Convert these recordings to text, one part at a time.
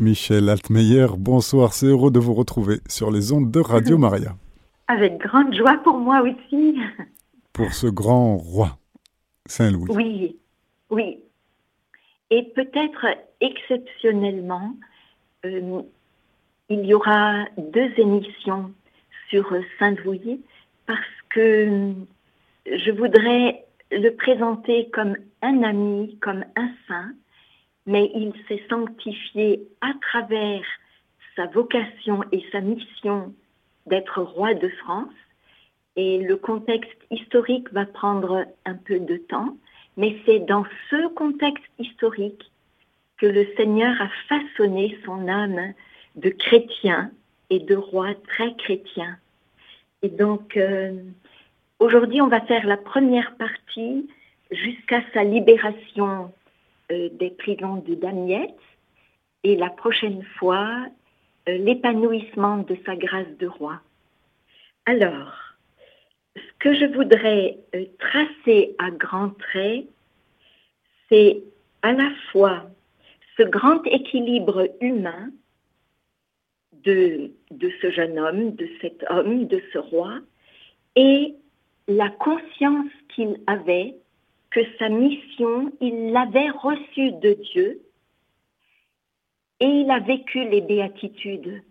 Michel Altmeyer, bonsoir, c'est heureux de vous retrouver sur les ondes de Radio Maria. Avec grande joie pour moi aussi. Pour ce grand roi, Saint-Louis. Oui, oui. Et peut-être exceptionnellement, euh, il y aura deux émissions sur Saint-Louis parce que je voudrais le présenter comme un ami, comme un saint, mais il s'est sanctifié à travers sa vocation et sa mission d'être roi de France. Et le contexte historique va prendre un peu de temps, mais c'est dans ce contexte historique que le Seigneur a façonné son âme de chrétien et de roi très chrétien. Et donc, euh, aujourd'hui, on va faire la première partie jusqu'à sa libération des prisons de Damiette et la prochaine fois, euh, l'épanouissement de sa grâce de roi. Alors, ce que je voudrais euh, tracer à grands traits, c'est à la fois ce grand équilibre humain de, de ce jeune homme, de cet homme, de ce roi, et la conscience qu'il avait que sa mission, il l'avait reçue de Dieu et il a vécu les béatitudes,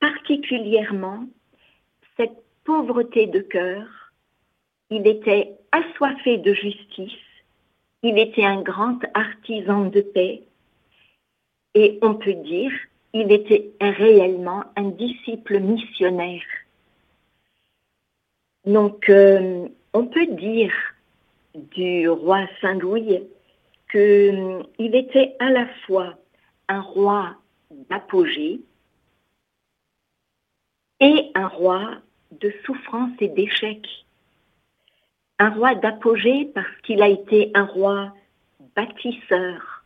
particulièrement cette pauvreté de cœur. Il était assoiffé de justice, il était un grand artisan de paix et on peut dire, il était réellement un disciple missionnaire. Donc, euh, on peut dire du roi Saint-Louis qu'il hum, était à la fois un roi d'apogée et un roi de souffrance et d'échec. Un roi d'apogée parce qu'il a été un roi bâtisseur,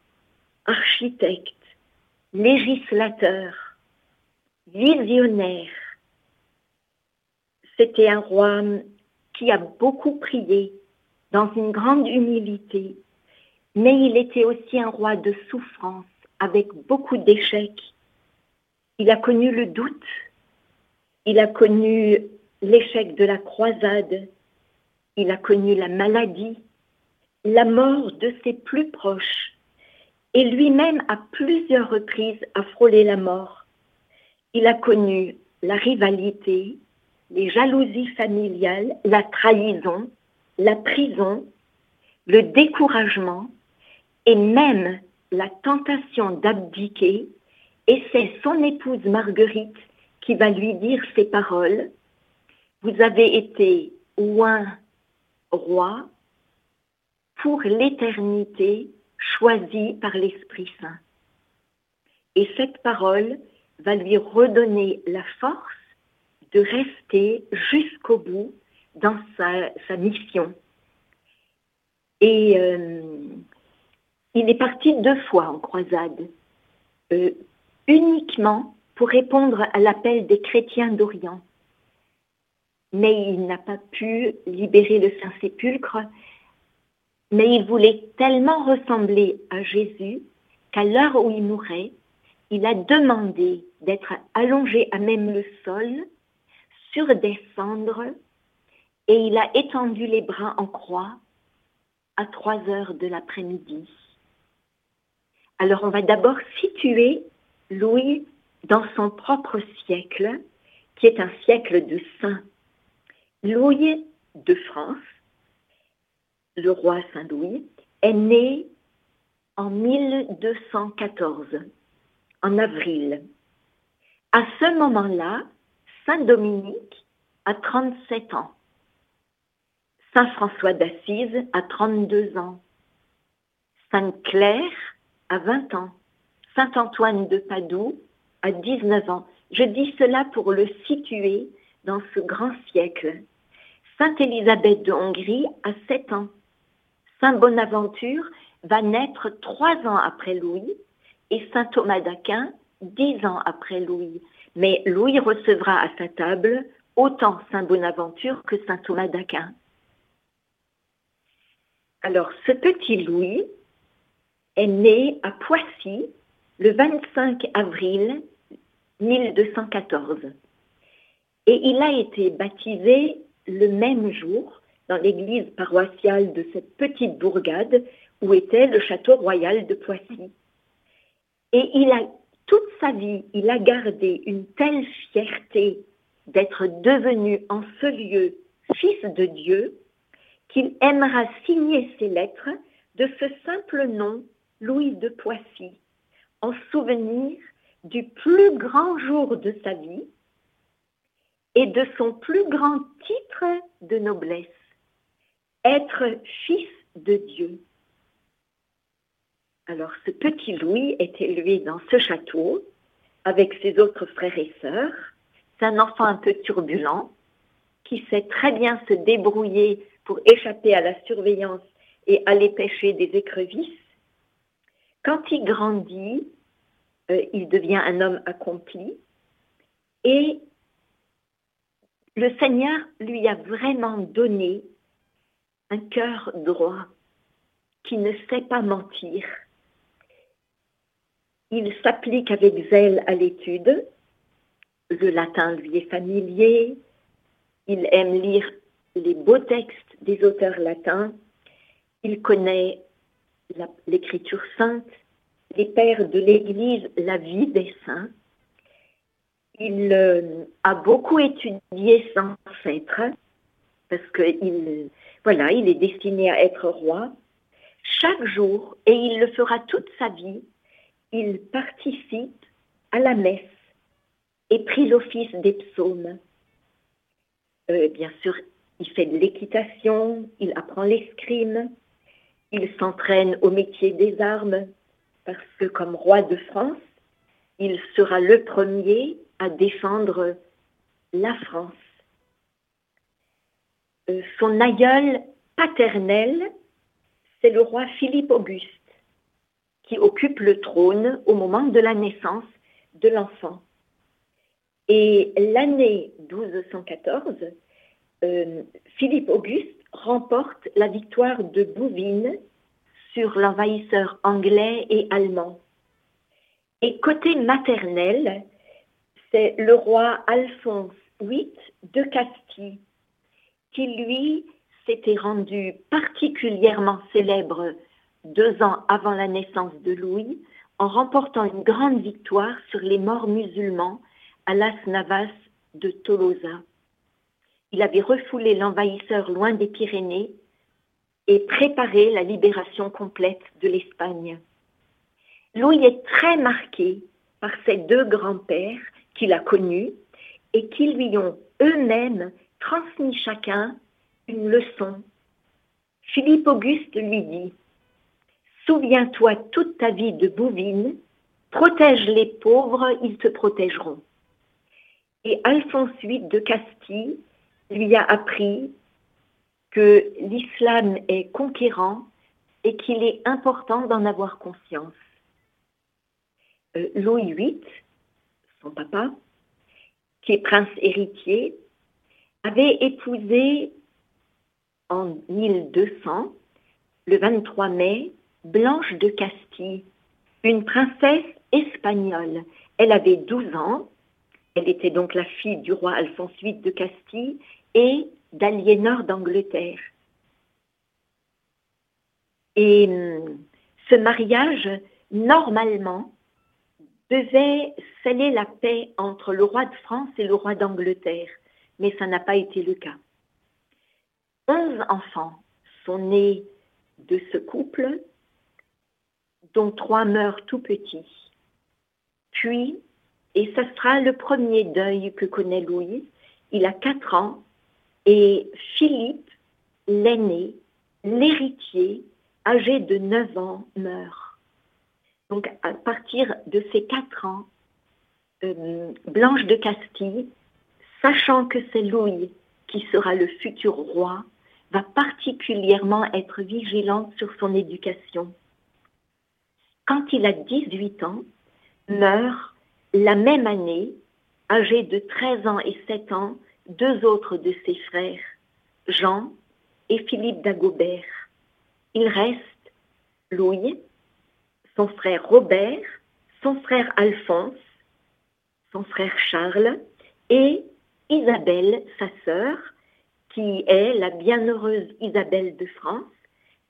architecte, législateur, visionnaire. C'était un roi qui a beaucoup prié, dans une grande humilité, mais il était aussi un roi de souffrance, avec beaucoup d'échecs. Il a connu le doute, il a connu l'échec de la croisade, il a connu la maladie, la mort de ses plus proches, et lui-même à plusieurs reprises a frôlé la mort. Il a connu la rivalité, les jalousies familiales, la trahison, la prison, le découragement et même la tentation d'abdiquer, et c'est son épouse Marguerite qui va lui dire ces paroles. Vous avez été un roi pour l'éternité choisi par l'Esprit Saint. Et cette parole va lui redonner la force de rester jusqu'au bout dans sa, mission. Et euh, il est parti deux fois en croisade, euh, uniquement pour répondre à l'appel des chrétiens d'Orient. Mais il n'a pas pu libérer le Saint-Sépulcre, mais il voulait tellement ressembler à Jésus qu'à l'heure où il mourait, il a demandé d'être allongé à même le sol sur des cendres et il a étendu les bras en croix à 3 heures de l'après-midi. Alors on va d'abord situer Louis dans son propre siècle, qui est un siècle de saints. Louis de France, le roi Saint-Louis, est né en 1214, en avril. À ce moment-là, Saint Dominique a 37 ans. Saint François d'Assise a 32 ans. Sainte Claire a 20 ans. Saint Antoine de Padoue a 19 ans. Je dis cela pour le situer dans ce grand siècle. Sainte Élisabeth de Hongrie a 7 ans. Saint Bonaventure va naître trois ans après Louis et Saint Thomas d'Aquin dix ans après Louis. Mais Louis recevra à sa table autant Saint Bonaventure que Saint Thomas d'Aquin. Alors, ce petit Louis est né à Poissy le 25 avril 1214. Et il a été baptisé le même jour dans l'église paroissiale de cette petite bourgade où était le château royal de Poissy. Et il a, toute sa vie, il a gardé une telle fierté d'être devenu en ce lieu fils de Dieu qu'il aimera signer ses lettres de ce simple nom, Louis de Poissy, en souvenir du plus grand jour de sa vie et de son plus grand titre de noblesse, être fils de Dieu. Alors ce petit Louis est élevé dans ce château avec ses autres frères et sœurs. C'est un enfant un peu turbulent qui sait très bien se débrouiller pour échapper à la surveillance et aller pêcher des écrevisses. Quand il grandit, euh, il devient un homme accompli et le Seigneur lui a vraiment donné un cœur droit qui ne sait pas mentir. Il s'applique avec zèle à l'étude. Le latin lui est familier. Il aime lire les beaux textes des auteurs latins. Il connaît l'écriture sainte, les pères de l'Église, la vie des saints. Il euh, a beaucoup étudié sans ancêtre parce qu'il voilà, il est destiné à être roi. Chaque jour, et il le fera toute sa vie, il participe à la messe et prie l'office des psaumes. Euh, bien sûr, il fait de l'équitation, il apprend l'escrime, il s'entraîne au métier des armes, parce que comme roi de France, il sera le premier à défendre la France. Euh, son aïeul paternel, c'est le roi Philippe Auguste, qui occupe le trône au moment de la naissance de l'enfant. Et l'année 1214, euh, Philippe Auguste remporte la victoire de Bouvines sur l'envahisseur anglais et allemand. Et côté maternel, c'est le roi Alphonse VIII de Castille, qui lui s'était rendu particulièrement célèbre deux ans avant la naissance de Louis en remportant une grande victoire sur les morts musulmans à Las Navas de Tolosa. Il avait refoulé l'envahisseur loin des Pyrénées et préparé la libération complète de l'Espagne. Louis est très marqué par ses deux grands-pères qu'il a connus et qui lui ont eux-mêmes transmis chacun une leçon. Philippe Auguste lui dit Souviens-toi toute ta vie de bouvine, protège les pauvres, ils te protégeront. Et Alphonse VIII de Castille lui a appris que l'islam est conquérant et qu'il est important d'en avoir conscience. Euh, Louis VIII, son papa, qui est prince héritier, avait épousé en 1200, le 23 mai, Blanche de Castille, une princesse espagnole. Elle avait 12 ans, elle était donc la fille du roi Alphonse VIII de Castille et d'Aliénor d'Angleterre. Et hum, ce mariage, normalement, devait sceller la paix entre le roi de France et le roi d'Angleterre, mais ça n'a pas été le cas. Onze enfants sont nés de ce couple, dont trois meurent tout petits. Puis, et ce sera le premier deuil que connaît Louise, il a quatre ans, et Philippe, l'aîné, l'héritier, âgé de neuf ans, meurt. Donc, à partir de ces quatre ans, euh, Blanche de Castille, sachant que c'est Louis qui sera le futur roi, va particulièrement être vigilante sur son éducation. Quand il a 18 ans, meurt la même année, âgé de 13 ans et 7 ans, deux autres de ses frères, Jean et Philippe d'Agobert. Il reste Louis, son frère Robert, son frère Alphonse, son frère Charles et Isabelle, sa sœur, qui est la bienheureuse Isabelle de France,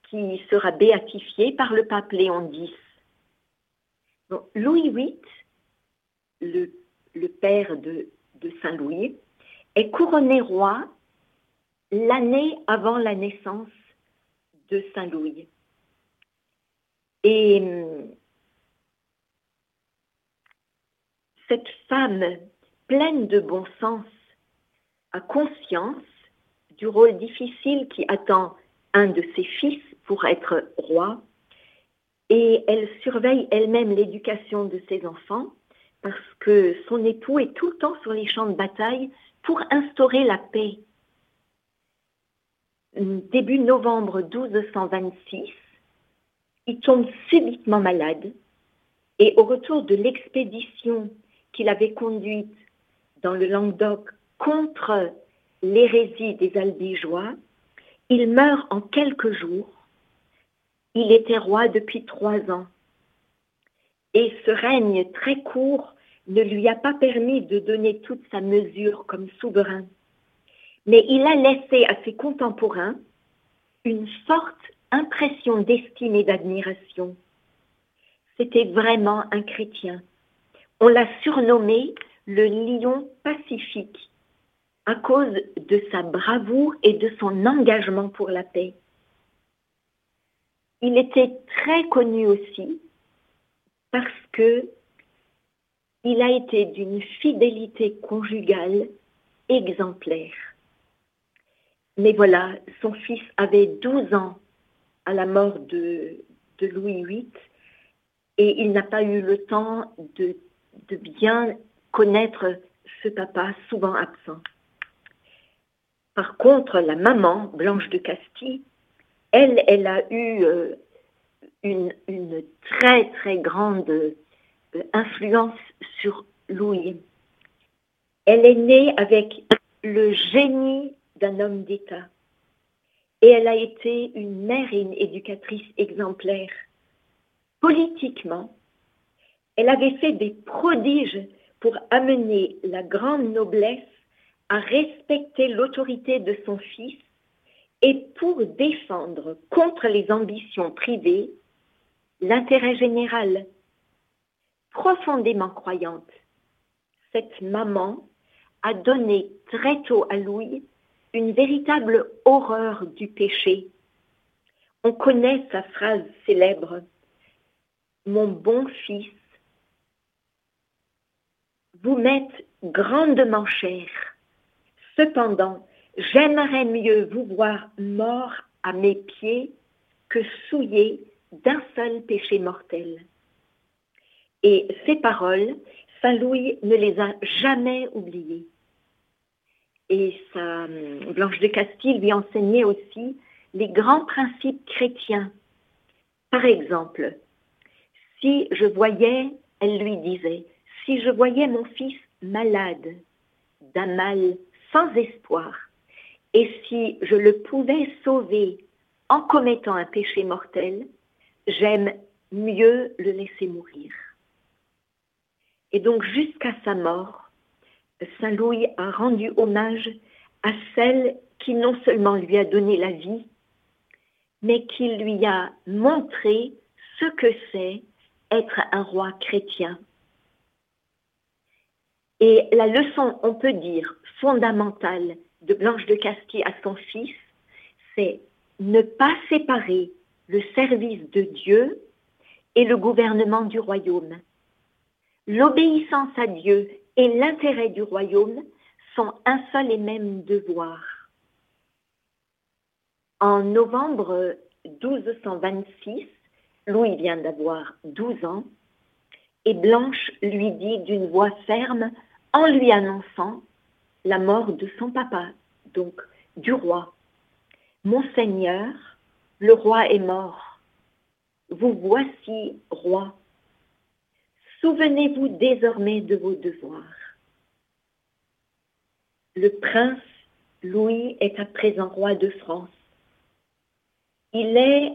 qui sera béatifiée par le pape Léon X. Louis VIII, le, père de, de Saint-Louis, est couronné roi l'année avant la naissance de Saint-Louis. Et hum, cette femme pleine de bon sens a conscience du rôle difficile qui attend un de ses fils pour être roi et elle surveille elle-même l'éducation de ses enfants parce que son époux est tout le temps sur les champs de bataille pour instaurer la paix. Début novembre 1226, il tombe subitement malade et au retour de l'expédition qu'il avait conduite dans le Languedoc contre l'hérésie des Albigeois, il meurt en quelques jours. Il était roi depuis trois ans. Et ce règne très court ne lui a pas permis de donner toute sa mesure comme souverain. Mais il a laissé à ses contemporains une forte impression d'estime et d'admiration. C'était vraiment un chrétien. On l'a surnommé le lion pacifique à cause de sa bravoure et de son engagement pour la paix. Il était très connu aussi parce que il a été d'une fidélité conjugale exemplaire. Mais voilà, son fils avait 12 ans à la mort de, Louis VIII et il n'a pas eu le temps de, bien connaître ce papa souvent absent. Par contre, la maman, Blanche de Castille, elle, elle a eu euh, une, très, très grande influence sur Louis. Elle est née avec le génie d'un homme d'État. Et elle a été une mère et une éducatrice exemplaire. Politiquement, elle avait fait des prodiges pour amener la grande noblesse à respecter l'autorité de son fils et pour défendre contre les ambitions privées l'intérêt général. Profondément croyante, cette maman a donné très tôt à Louis une véritable horreur du péché. On connaît sa phrase célèbre Mon bon fils, vous m'êtes grandement cher Cependant, j'aimerais mieux vous voir mort à mes pieds que souillé d'un seul péché mortel. Et ces paroles, Saint Louis ne les a jamais oubliées. Et sa Blanche de Castille lui enseignait aussi les grands principes chrétiens. Par exemple, si je voyais, elle lui disait, si je voyais mon fils malade d'un mal sans espoir. Et si je le pouvais sauver en commettant un péché mortel, j'aime mieux le laisser mourir. Et donc jusqu'à sa mort, Saint Louis a rendu hommage à celle qui non seulement lui a donné la vie, mais qui lui a montré ce que c'est être un roi chrétien. Et la leçon, on peut dire, fondamentale de Blanche de Castille à son fils, c'est ne pas séparer le service de Dieu et le gouvernement du royaume. L'obéissance à Dieu et l'intérêt du royaume sont un seul et même devoir. En novembre 1226, Louis vient d'avoir 12 ans, et Blanche lui dit d'une voix ferme, en lui annonçant la mort de son papa, donc du roi. Monseigneur, le roi est mort. Vous voici roi. Souvenez-vous désormais de vos devoirs. Le prince Louis est à présent roi de France. Il est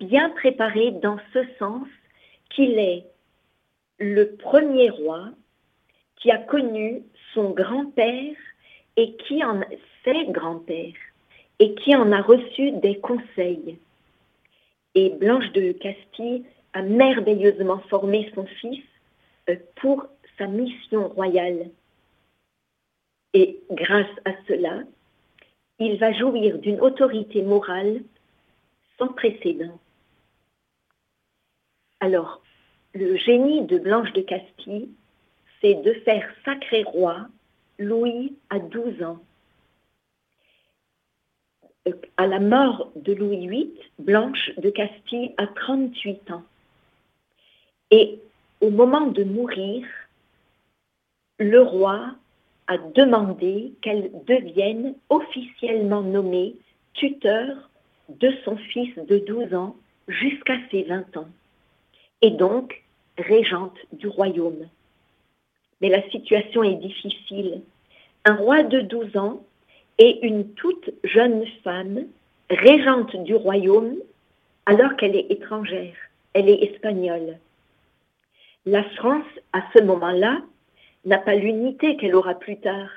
bien préparé dans ce sens qu'il est le premier roi qui a connu son grand-père et qui en ses grands-pères et qui en a reçu des conseils. Et Blanche de Castille a merveilleusement formé son fils pour sa mission royale. Et grâce à cela, il va jouir d'une autorité morale sans précédent. Alors, le génie de Blanche de Castille, c'est de faire sacré roi Louis à 12 ans. Euh, à la mort de Louis VIII, Blanche de Castille a 38 ans. Et au moment de mourir, le roi a demandé qu'elle devienne officiellement nommée tuteur de son fils de 12 ans jusqu'à ses 20 ans, et donc régente du royaume. Mais la situation est difficile. Un roi de 12 ans et une toute jeune femme, régente du royaume, alors qu'elle est étrangère, elle est espagnole. La France, à ce moment-là, n'a pas l'unité qu'elle aura plus tard.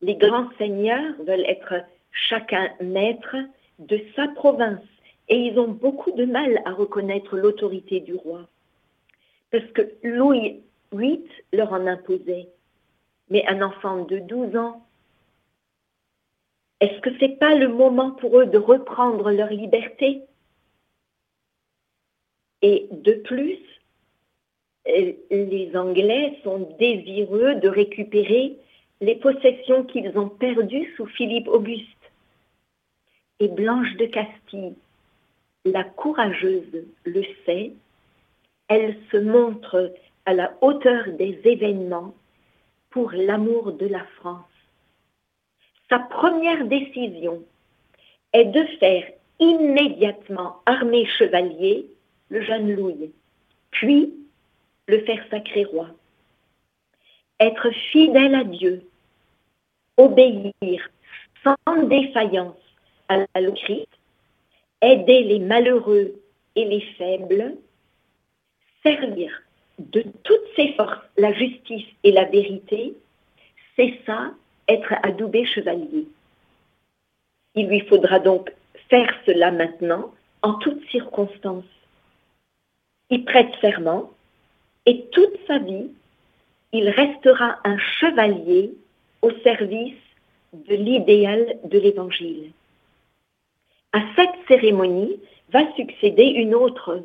Les grands seigneurs veulent être chacun maître de sa province et ils ont beaucoup de mal à reconnaître l'autorité du roi. Parce que Louis VIII leur en imposait. Mais un enfant de 12 ans, est-ce que ce n'est pas le moment pour eux de reprendre leur liberté? Et de plus, les Anglais sont désireux de récupérer les possessions qu'ils ont perdues sous Philippe Auguste. Et Blanche de Castille, la courageuse, le sait, elle se montre à la hauteur des événements pour l'amour de la France. Sa première décision est de faire immédiatement armer chevalier le jeune Louis, puis le faire sacré roi. Être fidèle à Dieu, obéir sans défaillance à la Christ, aider les malheureux et les faibles, servir de toutes ses forces la justice et la vérité, c'est ça, être adoubé chevalier. Il lui faudra donc faire cela maintenant, en toutes circonstances. Il prête serment et toute sa vie, il restera un chevalier au service de l'idéal de l'Évangile. À cette cérémonie va succéder une autre,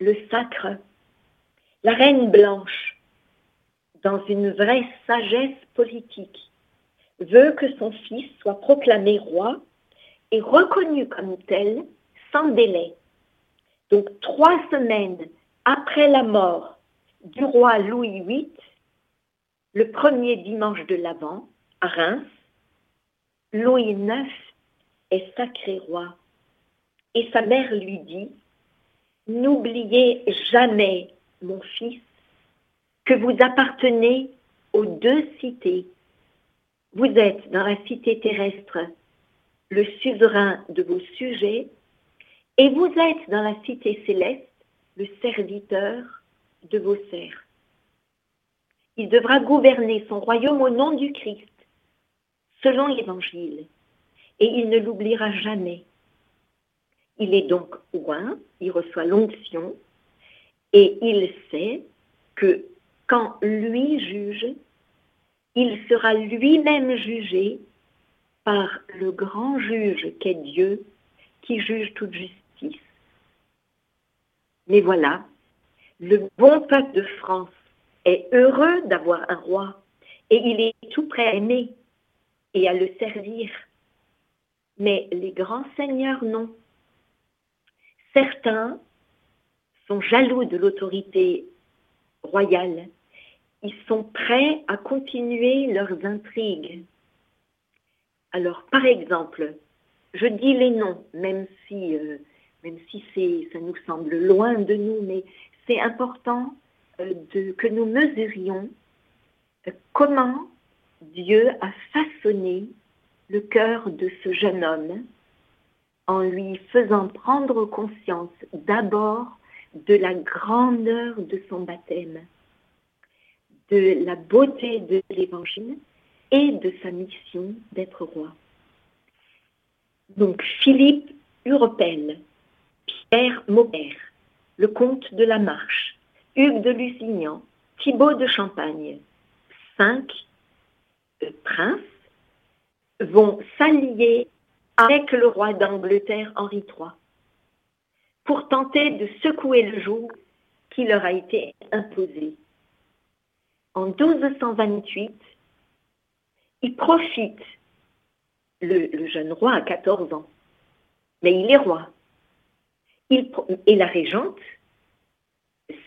le sacre. La reine blanche, dans une vraie sagesse politique, veut que son fils soit proclamé roi et reconnu comme tel sans délai. Donc trois semaines après la mort du roi Louis VIII, le premier dimanche de l'Avent, à Reims, Louis IX est sacré roi. Et sa mère lui dit, N'oubliez jamais, mon fils, que vous appartenez aux deux cités. Vous êtes dans la cité terrestre le suzerain de vos sujets, et vous êtes dans la cité céleste le serviteur de vos serfs. Il devra gouverner son royaume au nom du Christ, selon l'Évangile, et il ne l'oubliera jamais. Il est donc loin, il reçoit l'onction, et il sait que quand lui juge, il sera lui-même jugé par le grand juge qu'est Dieu, qui juge toute justice. Mais voilà, le bon peuple de France est heureux d'avoir un roi et il est tout prêt à aimer et à le servir. Mais les grands seigneurs, non. Certains sont jaloux de l'autorité royale. Ils sont prêts à continuer leurs intrigues. Alors, par exemple, je dis les noms, même si, euh, ça nous semble loin de nous, mais c'est important euh, que nous mesurions euh, comment Dieu a façonné le cœur de ce jeune homme en lui faisant prendre conscience d'abord de la grandeur de son baptême. de la beauté de l'Évangile et de sa mission d'être roi. Donc Philippe Uropel, Pierre Maubert, le comte de la Marche, Hugues de Lusignan, Thibaut de Champagne, cinq euh, princes vont s'allier avec le roi d'Angleterre Henri III pour tenter de secouer le joug qui leur a été imposé. En 1228, il profite, le, jeune roi a 14 ans, mais il est roi. Et la régente,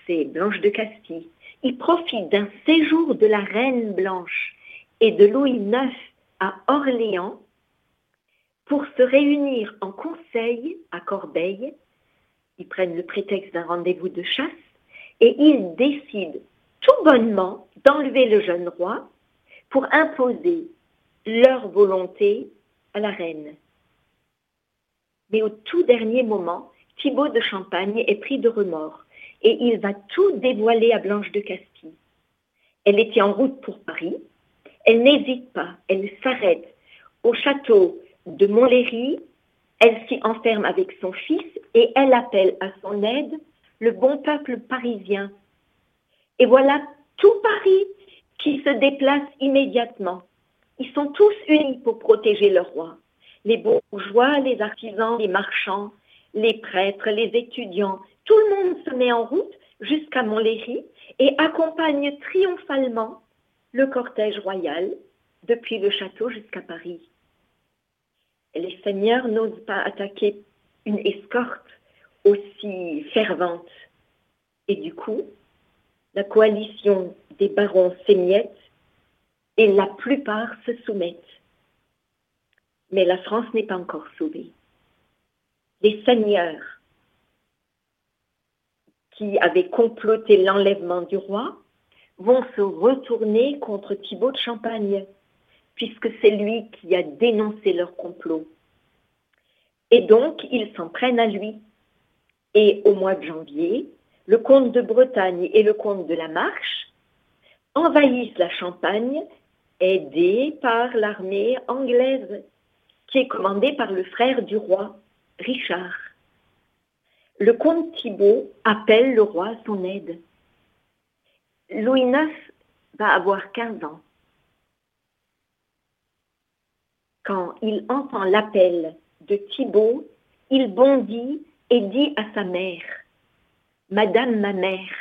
c'est Blanche de Castille. Il profite d'un séjour de la reine Blanche et de Louis IX à Orléans pour se réunir en conseil à Corbeil. Ils prennent le prétexte d'un rendez-vous de chasse et ils décident tout bonnement d'enlever le jeune roi pour imposer leur volonté à la reine. Mais au tout dernier moment, Thibaut de Champagne est pris de remords et il va tout dévoiler à Blanche de Castille. Elle était en route pour Paris. Elle n'hésite pas, elle s'arrête au château de Montlhéry. Elle s'y enferme avec son fils et elle appelle à son aide le bon peuple parisien. Et voilà tout Paris qui se déplace immédiatement. Ils sont tous unis pour protéger le roi. Les bourgeois, les artisans, les marchands, les prêtres, les étudiants, tout le monde se met en route jusqu'à Montlhéry et accompagne triomphalement le cortège royal depuis le château jusqu'à Paris. les seigneurs n'osent pas attaquer une escorte aussi fervente. Et du coup, la coalition des barons s'émiette et la plupart se soumettent. Mais la France n'est pas encore sauvée. Les seigneurs qui avaient comploté l'enlèvement du roi vont se retourner contre Thibaut de Champagne, puisque c'est lui qui a dénoncé leur complot. Et donc, ils s'en prennent à lui. Et au mois de janvier, le comte de Bretagne et le comte de la Marche envahissent la Champagne, aidés par l'armée anglaise, qui est commandée par le frère du roi, Richard. Le comte Thibault appelle le roi à son aide. Louis IX va avoir 15 ans. Quand il entend l'appel de Thibault, il bondit et dit à sa mère, Madame ma mère,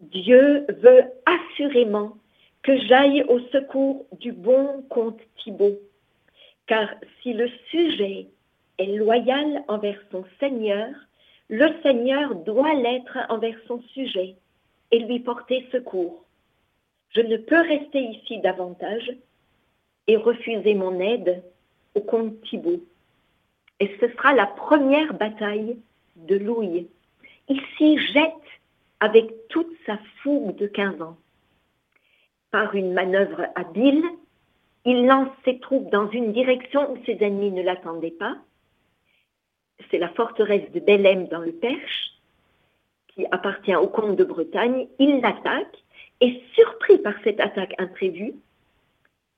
Dieu veut assurément que j'aille au secours du bon comte Thibault, car si le sujet loyal envers son Seigneur, le Seigneur doit l'être envers son sujet et lui porter secours. Je ne peux rester ici davantage et refuser mon aide au comte Thibault. Et ce sera la première bataille de Louis. Il s'y jette avec toute sa fougue de 15 ans. Par une manœuvre habile, il lance ses troupes dans une direction où ses ennemis ne l'attendaient pas. C'est la forteresse de Bellem dans le Perche, qui appartient au comte de Bretagne. Il l'attaque et, surpris par cette attaque imprévue,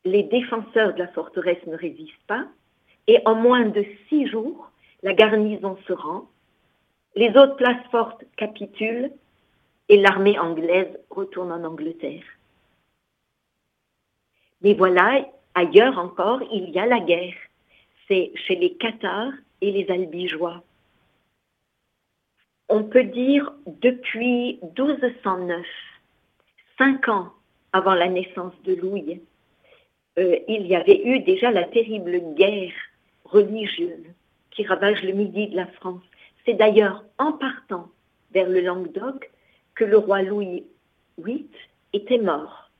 les défenseurs de la forteresse ne résistent pas et en moins de six jours, la garnison se rend, les autres places fortes capitulent et l'armée anglaise retourne en Angleterre. Mais voilà, ailleurs encore, il y a la guerre. C'est chez les Cathares et les Albigeois. On peut dire depuis 1209, cinq ans avant la naissance de Louis, euh, il y avait eu déjà la terrible guerre religieuse qui ravage le midi de la France. C'est d'ailleurs en partant vers le Languedoc que le roi Louis VIII était mort.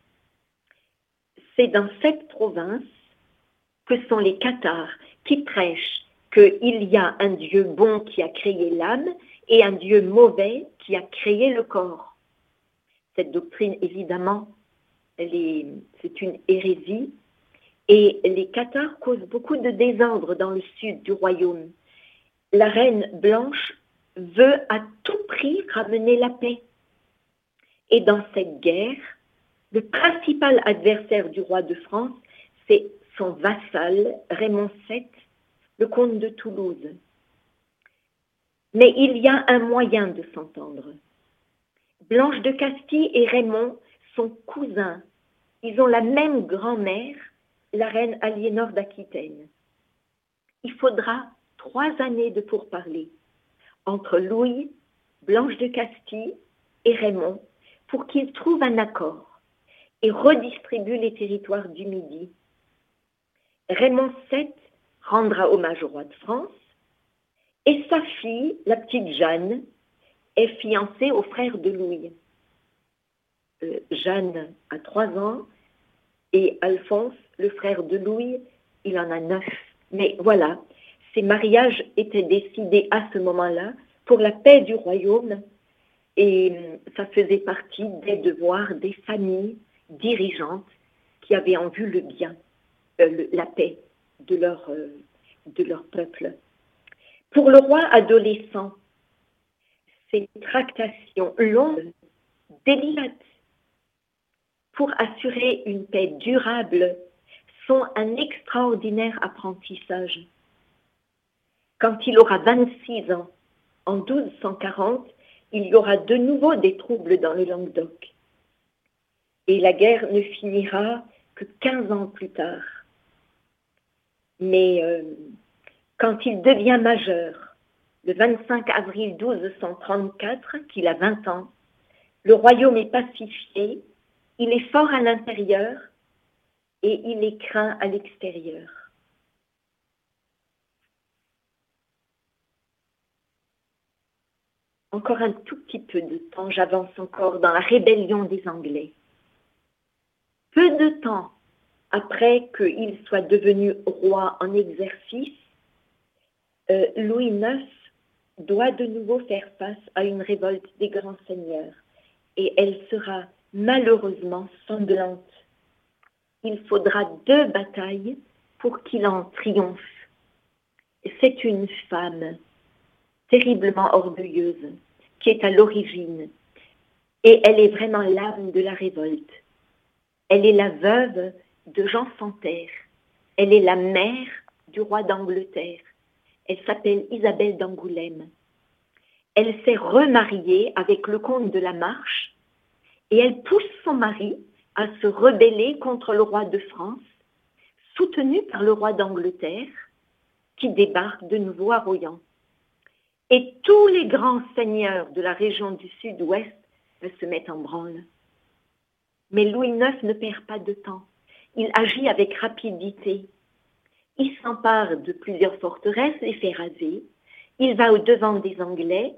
C'est dans cette province que sont les cathares qui prêchent qu'il y a un Dieu bon qui a créé l'âme et un Dieu mauvais qui a créé le corps. Cette doctrine, évidemment, c'est une hérésie et les cathares causent beaucoup de désordre dans le sud du royaume. La reine blanche veut à tout prix ramener la paix. Et dans cette guerre, Le principal adversaire du roi de France, c'est son vassal Raymond VII, le comte de Toulouse. Mais il y a un moyen de s'entendre. Blanche de Castille et Raymond sont cousins. Ils ont la même grand-mère, la reine Aliénor d'Aquitaine. Il faudra trois années de pourparlers entre Louis, Blanche de Castille et Raymond pour qu'ils trouvent un accord et redistribuent les territoires du Midi. Raymond VII rendra hommage au roi de France et sa fille, la petite Jeanne, est fiancée au frère de Louis. Euh, Jeanne a trois ans et Alphonse, le frère de Louis, il en a neuf. Mais voilà, ces mariages étaient décidés à ce moment-là pour la paix du royaume et euh, ça faisait partie des devoirs des familles dirigeantes qui avaient en vue le bien, euh, la paix de leur, de leur peuple. Pour le roi adolescent, ces tractations longues, délicates, pour assurer une paix durable, sont un extraordinaire apprentissage. Quand il aura 26 ans, en 1240, il y aura de nouveau des troubles dans le Languedoc. Et la guerre ne finira que 15 ans plus tard. Mais euh, quand il devient majeur, le 25 avril 1234, qu'il a 20 ans, le royaume est pacifié, il est fort à l'intérieur et il est craint à l'extérieur. Encore un tout petit peu de temps, j'avance encore dans la rébellion des Anglais. Peu de temps après qu'il soit devenu roi en exercice, euh, Louis IX doit de nouveau faire face à une révolte des grands seigneurs et elle sera malheureusement sanglante. Il faudra deux batailles pour qu'il en triomphe. C'est une femme terriblement orgueilleuse qui est à l'origine et elle est vraiment l'âme de la révolte. Elle est la veuve de Jean Santerre. Elle est la mère du roi d'Angleterre. Elle s'appelle Isabelle d'Angoulême. Elle s'est remariée avec le comte de la Marche et elle pousse son mari à se rebeller contre le roi de France, soutenu par le roi d'Angleterre, qui débarque de nouveau à Royan. Et tous les grands seigneurs de la région du sud-ouest se mettent en branle. Mais Louis IX ne perd pas de temps. Il agit avec rapidité. Il s'empare de plusieurs forteresses, les fait raser. Il va au-devant des Anglais.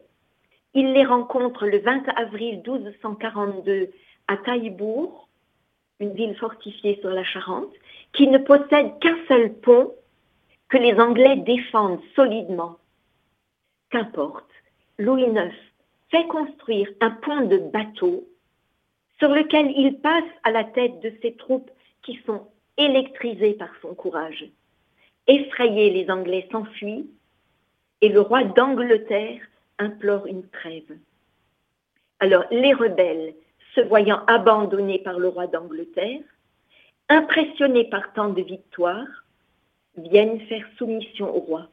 Il les rencontre le 20 avril 1242 à Taillebourg, une ville fortifiée sur la Charente, qui ne possède qu'un seul pont que les Anglais défendent solidement. Qu'importe, Louis IX fait construire un pont de bateaux sur lequel il passe à la tête de ses troupes qui sont électrisées par son courage. Effrayés, les Anglais s'enfuient et le roi d'Angleterre implore une trêve. Alors les rebelles, se voyant abandonnés par le roi d'Angleterre, impressionnés par tant de victoires, viennent faire soumission au roi.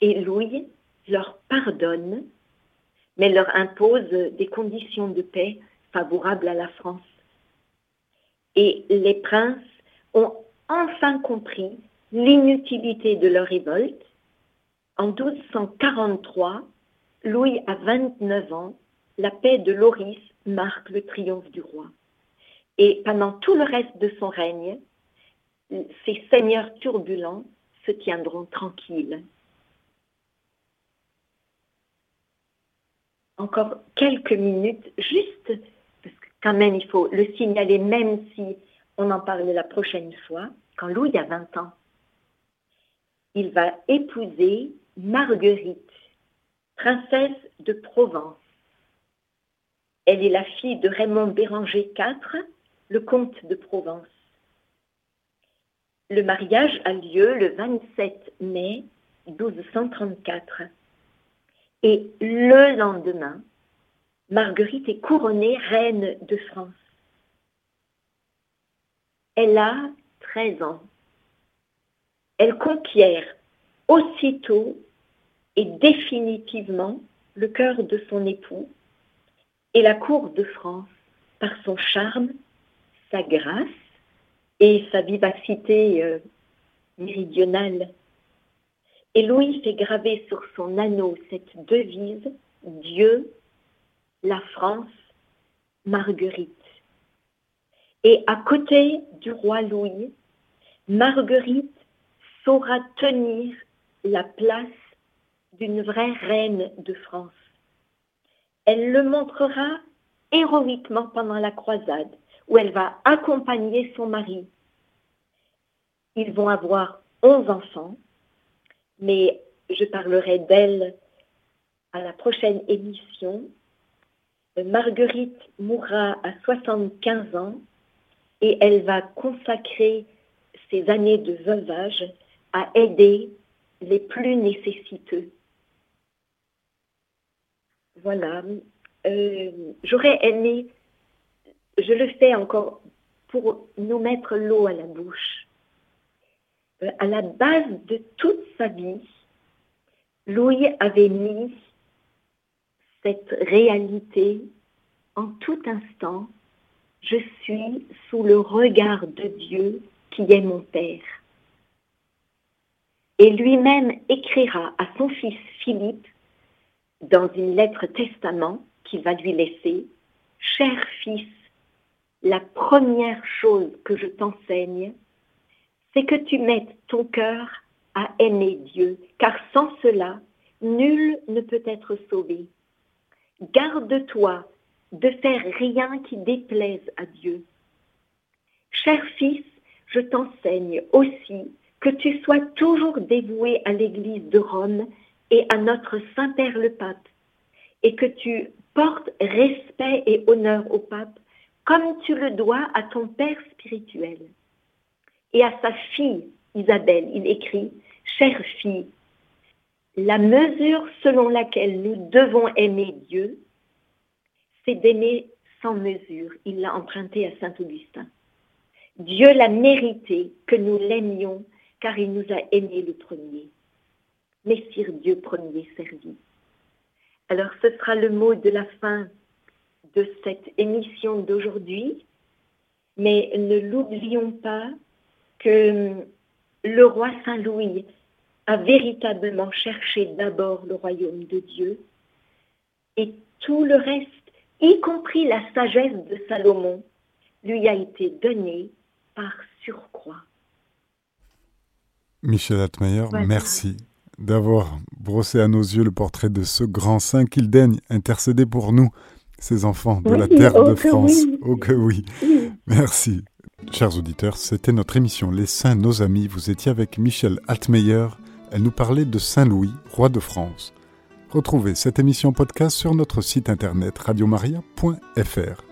Et Louis leur pardonne, mais leur impose des conditions de paix favorables à la France. Et les princes ont enfin compris l'inutilité de leur révolte, en 1243, Louis a 29 ans, la paix de Loris marque le triomphe du roi. Et pendant tout le reste de son règne, ces seigneurs turbulents se tiendront tranquilles. Encore quelques minutes, juste, quand même il faut le signaler, même si on en parle la prochaine fois, quand Louis a 20 ans, il va épouser Marguerite, princesse de Provence. Elle est la fille de Raymond Béranger IV, le comte de Provence. Le mariage a lieu le 27 mai 1234. Et le lendemain, Marguerite est couronnée reine de France. Elle a 13 ans. Elle conquiert aussitôt et définitivement le cœur de son époux et la cour de France par son charme, sa grâce et sa vivacité euh, méridionale. Et Louis fait graver sur son anneau cette devise Dieu, la France, Marguerite. Et à côté du roi Louis, Marguerite saura tenir la place d'une vraie reine de France. Elle le montrera héroïquement pendant la croisade, où elle va accompagner son mari. Ils vont avoir onze enfants, mais je parlerai d'elle à la prochaine émission. Marguerite mourra à 75 ans et elle va consacrer ses années de veuvage à aider les plus nécessiteux. Voilà. Euh, j'aurais aimé, je le fais encore pour nous mettre l'eau à la bouche. Euh, à la base de toute sa vie, Louis avait mis cette réalité en tout instant. Je suis sous le regard de Dieu qui est mon Père. Et lui-même écrira à son fils Philippe dans une lettre testament qu'il va lui laisser, Cher fils, la première chose que je t'enseigne, c'est que tu mettes ton cœur à aimer Dieu, car sans cela, nul ne peut être sauvé. Garde-toi de faire rien qui déplaise à Dieu. Cher fils, je t'enseigne aussi que tu sois toujours dévoué à l'Église de Rome et à notre Saint-Père le Pape, et que tu portes respect et honneur au Pape comme tu le dois à ton Père spirituel. Et à sa fille, Isabelle, il écrit, Chère fille, la mesure selon laquelle nous devons aimer Dieu, c'est d'aimer sans mesure. Il l'a emprunté à Saint Augustin. Dieu l'a mérité que nous l'aimions car il nous a aimés le premier. Messire Dieu premier servi. Alors ce sera le mot de la fin de cette émission d'aujourd'hui, mais ne l'oublions pas que le roi Saint-Louis a véritablement cherché d'abord le royaume de Dieu et tout le reste, y compris la sagesse de Salomon, lui a été donné par surcroît. Michel Atmayer, merci d'avoir brossé à nos yeux le portrait de ce grand saint qu'il daigne intercéder pour nous, ces enfants de la terre de France. Oh que oui. Merci. Chers auditeurs, c'était notre émission Les Saints, nos amis. Vous étiez avec Michel Altmeyer. Elle nous parlait de Saint Louis, roi de France. Retrouvez cette émission podcast sur notre site internet radiomaria.fr.